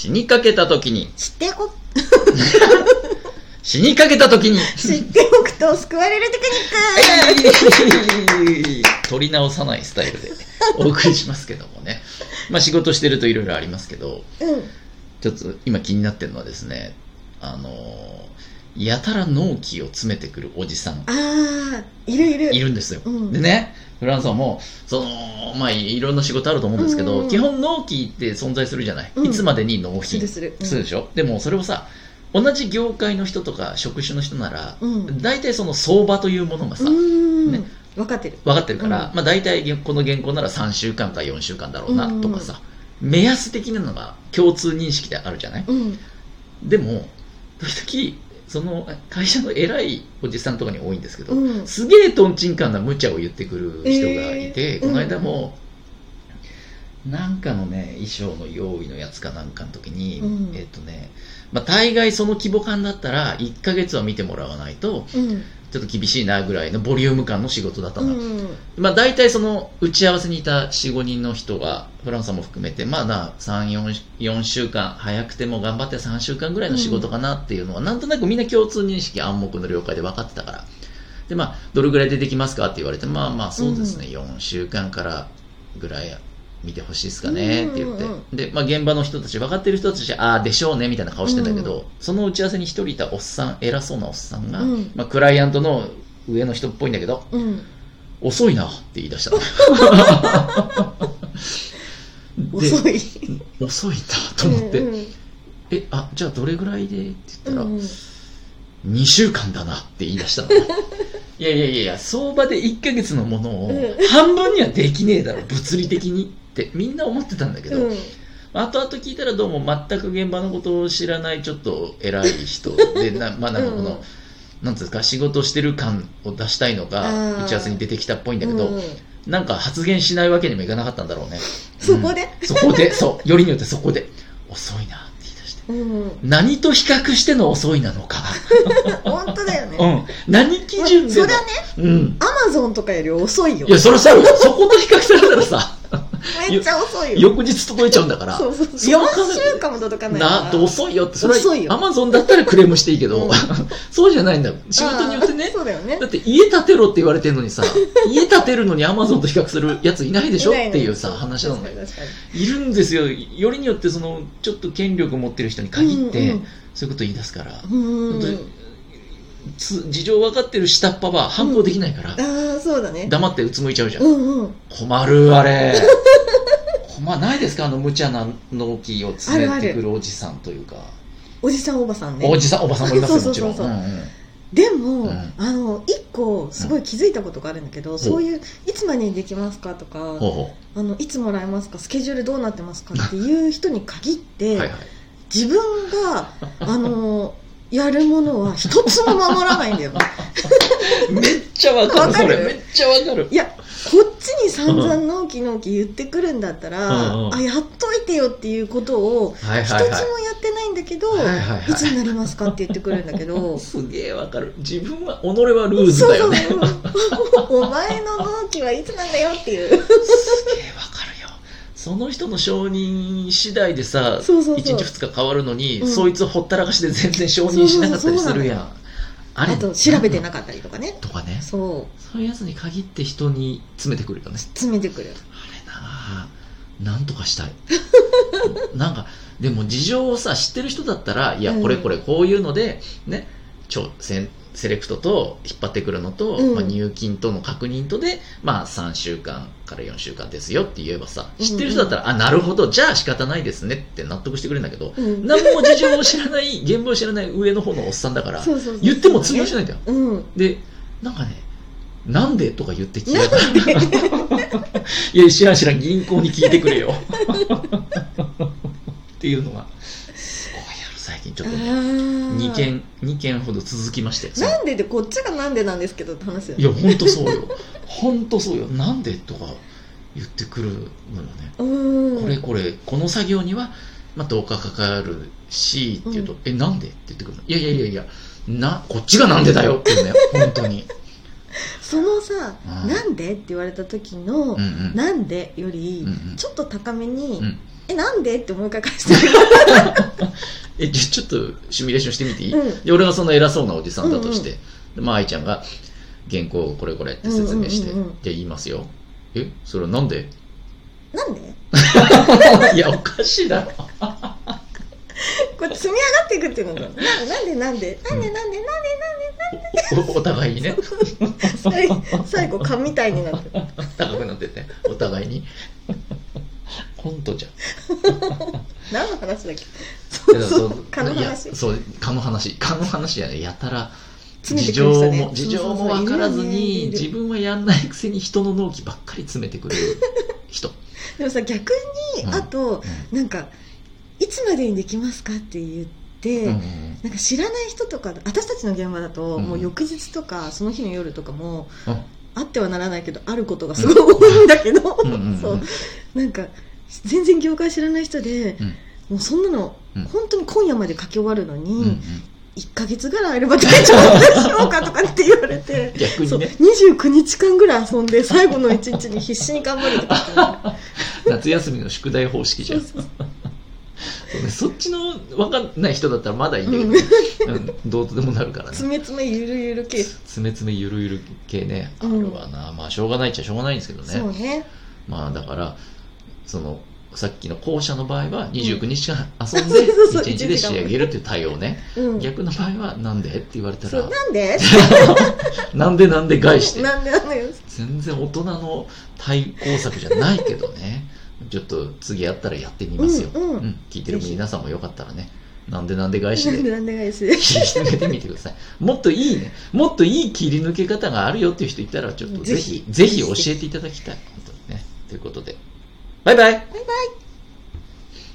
死にかけた時に、知ってお死にかけた時に、知っておくと救われるテクニック。取り直さないスタイルでお送りしますけどもね。まあ仕事してるといろいろありますけど、うん。ちょっと今気になってるのはですね、あのーやたら納期を詰めてくるおじさん。ああいるいる。いるんですよ。うん。でね、フランスはもう、その、まあいろんな仕事あると思うんですけど、うん。うん基本納期って存在するじゃない、うん。いつまでに納品するする。でしょ？でもそれをさ、同じ業界の人とか職種の人なら、うん。大体その相場というものがさ、ね分かってる。分かってるから、うん。まあ大体この原稿なら3週間か4週間だろうなとかさ、目安的なのが共通認識であるじゃない？うん。でも、時々、その会社の偉いおじさんとかに多いんですけど、うん。すげえトンチンカンな無茶を言ってくる人がいて、えー。この間も、なんかのね、衣装の用意のやつかなんかの時に、うん。えっ、とね、まあ、大概その規模感だったら、1ヶ月は見てもらわないと、うんちょっと厳しいなぐらいのボリューム感の仕事だったの。うんまあ、大体その打ち合わせにいた4、5人の人が、フランスさんも含めて、まあな、3、4, 4週間、早くても頑張って3週間ぐらいの仕事かなっていうのは、なんとなくみんな共通認識、暗黙の了解で分かってたから。で、まあ、どれぐらいでできますかって言われて、まあまあ、そうですね、4週間からぐらい見てほしいですかねって言って。うんうんで、まあ、現場の人たち、分かってる人たちは、ああ、でしょうね、みたいな顔してんだけど、その打ち合わせに一人いたおっさん、偉そうなおっさんが、うん。まあ、クライアントの上の人っぽいんだけど、うん。遅いなって言い出した 遅い。遅いなと思って、うんうん。えあじゃあどれぐらいで？って言ったら、うん2週間だなって言い出したのいやいやいや相場で1ヶ月のものをうん。半分にはできねえだろ物理的にってみんな思ってたんだけど、うん。後々聞いたらどうも全く現場のことを知らないちょっと偉い人で なまあなんかこの、うん。なんうんですか仕事してる感を出したいのあがー打ち合わせに出てきたっぽいんだけど、うん。なんか発言しないわけにもいかなかったんだろうね。そこで？うん。そこで、そう、よりによってそこで、遅いな何と比較しての遅いなのか。本当だよねうん。何基準でのそりゃねうん。アマゾンとかより遅いよいや、それさ、そこと比較されたらさ、めっちゃ遅いよ。翌日届いちゃうんだから。そうそういや、わかんない。3週間も届かないな、遅いよって、それは、遅いよ。アマゾンだったらクレームしていいけど、うん。そうじゃないんだ。よ。仕事によってね。そうだよね。だって家建てろって言われてるのにさ、家建てるのにアマゾンと比較するやついないでしょっていうさ、話なんだよ。いるんですよ。よりによって、その、ちょっと権力持ってる人に限って、うんうんそういうこと言い出すから、うん本当につ事情分かってる下っ端は反抗できないから、ああそうだね。黙ってうつむいちゃうじゃん。うんうん。困る、あれ。困ないですかあの無茶な納期を詰めてくるおじさんというか。おじさんおばさんねおじさん、おばさんもいますよ、そうそうそうそうもちろん。うんうんでも、うんあの一個すごい気づいたことがあるんだけど、そういういつまでにできますかとかほうほあのいつもらえますかスケジュールどうなってますかって いう人に限って、う。はいはい。自分があのやるものは一つも守らないんだよ めっちゃわかる、わかる？それ。めっちゃわかる。いやこっちに散々納期納期言ってくるんだったら、うんうんあやっといてよっていうことをはい一つもや。ってないんだけど、はいはいはいいつになりますかって言ってくるんだけど すげえわかる。自分は、己はルーズだよね。そうそうそう お前の納期はいつなんだよっていうすげえわかるよ。その人の承認次第でさ、そうそうそう1日2日変わるのに、うんそいつほったらかしで全然承認しなかったりするやん。あれあと調べてなかったりとかねとかね。そうそういうやつに限って人に詰めてくるよね。詰めてくるあれなあなんとかしたい。なんか、でも事情をさ、知ってる人だったら、いや、うんこれこれこういうので、ね、ちょセンセレクトと引っ張ってくるのと、うん。まあ、入金との確認とで、まあ、3週間から4週間ですよって言えばさ、知ってる人だったら、あ、なるほど、じゃあ仕方ないですねって納得してくれるんだけど、うん。何も事情を知らない、現場を知らない上の方のおっさんだから、言っても通用しないんだよ。うん。で、なんかね、なんでとか言ってきて、いや、知らん知らん、銀行に聞いてくれよ。っていうのが、近ちょっとね。2件、二件ほど続きまして。なんででこっちがなんでなんですけどって話だよいや、ほんとそうよ。ほんとそうよ。なんで？とか言ってくるのよね。うんこれこれ、この作業には、まあ、10日かかるし、って言うと、うえ、なんで？って言ってくるの。いやいやいやいや、な、こっちがなんでだよっていうね、本当に。そのさうんなんで？って言われた時のうんうん。なんでよりうんうんちょっと高めにうんえなんで？ってもう一回返して。えじゃちょっとシミュレーションしてみていい、うん。で俺がその偉そうなおじさんだとして、でまあ愛ちゃんが原稿これこれって説明して、うんうんうんうん。じゃあ言いますよ。えそれはなんで？なんで？いやおかしいだろ。これ積み上がっていくっていうのがななんで？なんでなんでなんでなんでおお互いにね。なんで最最後蚊みたいになって。る 高くなってて。お互いに本当じゃん。何の話だっけ？そうそう蚊の話。そう蚊の話。蚊の話やねやたら。事情くる人ね。も事情も分からずに自分はやんないくせに人の納期ばっかり詰めてくれる人、でもさ逆に、うん。あとなんかいつまでにできますかって言って、うんうんなんか知らない人とか私たちの現場だと、うんもう翌日とかその日の夜とかもうん。あってはならないけどあることがすごい多いんだけど、うんうんうん。そう。なんか全然業界知らない人で、うん。もうそんなの、うん。本当に今夜まで書き終わるのに、うんうん。1ヶ月ぐらいあれば大丈夫でしょうかとかって言われて逆にね。29日間ぐらい遊んで最後の1日に必死に頑張るとか夏休みの宿題方式じゃん。そうね、そっちの分かんない人だったらまだいいけど、うん、どうとでもなるからね。詰め詰めゆるゆる系、つめつめゆるゆる系ね。あうん。るわな、まあしょうがないっちゃしょうがないんですけどね。そうね。まあだからそのさっきの後者の場合は29日間遊んでそうそう1日で仕上げるっていう対応ね。うん。逆の場合はなんで？って言われたら。なんで？なんでなんで返して？なんでなのよ全然大人の対抗策じゃないけどね。ちょっと次やったらやってみますよ、うんうん。聞いてる皆さんもよかったらね。なんでなんで返しでなんで返し切り抜けてみてください。もっといいね、もっといい切り抜け方があるよっていう人いたら、ちょっとぜひ、ぜひ教えていただきたい。本当にね。ということで、バイバイバイバイ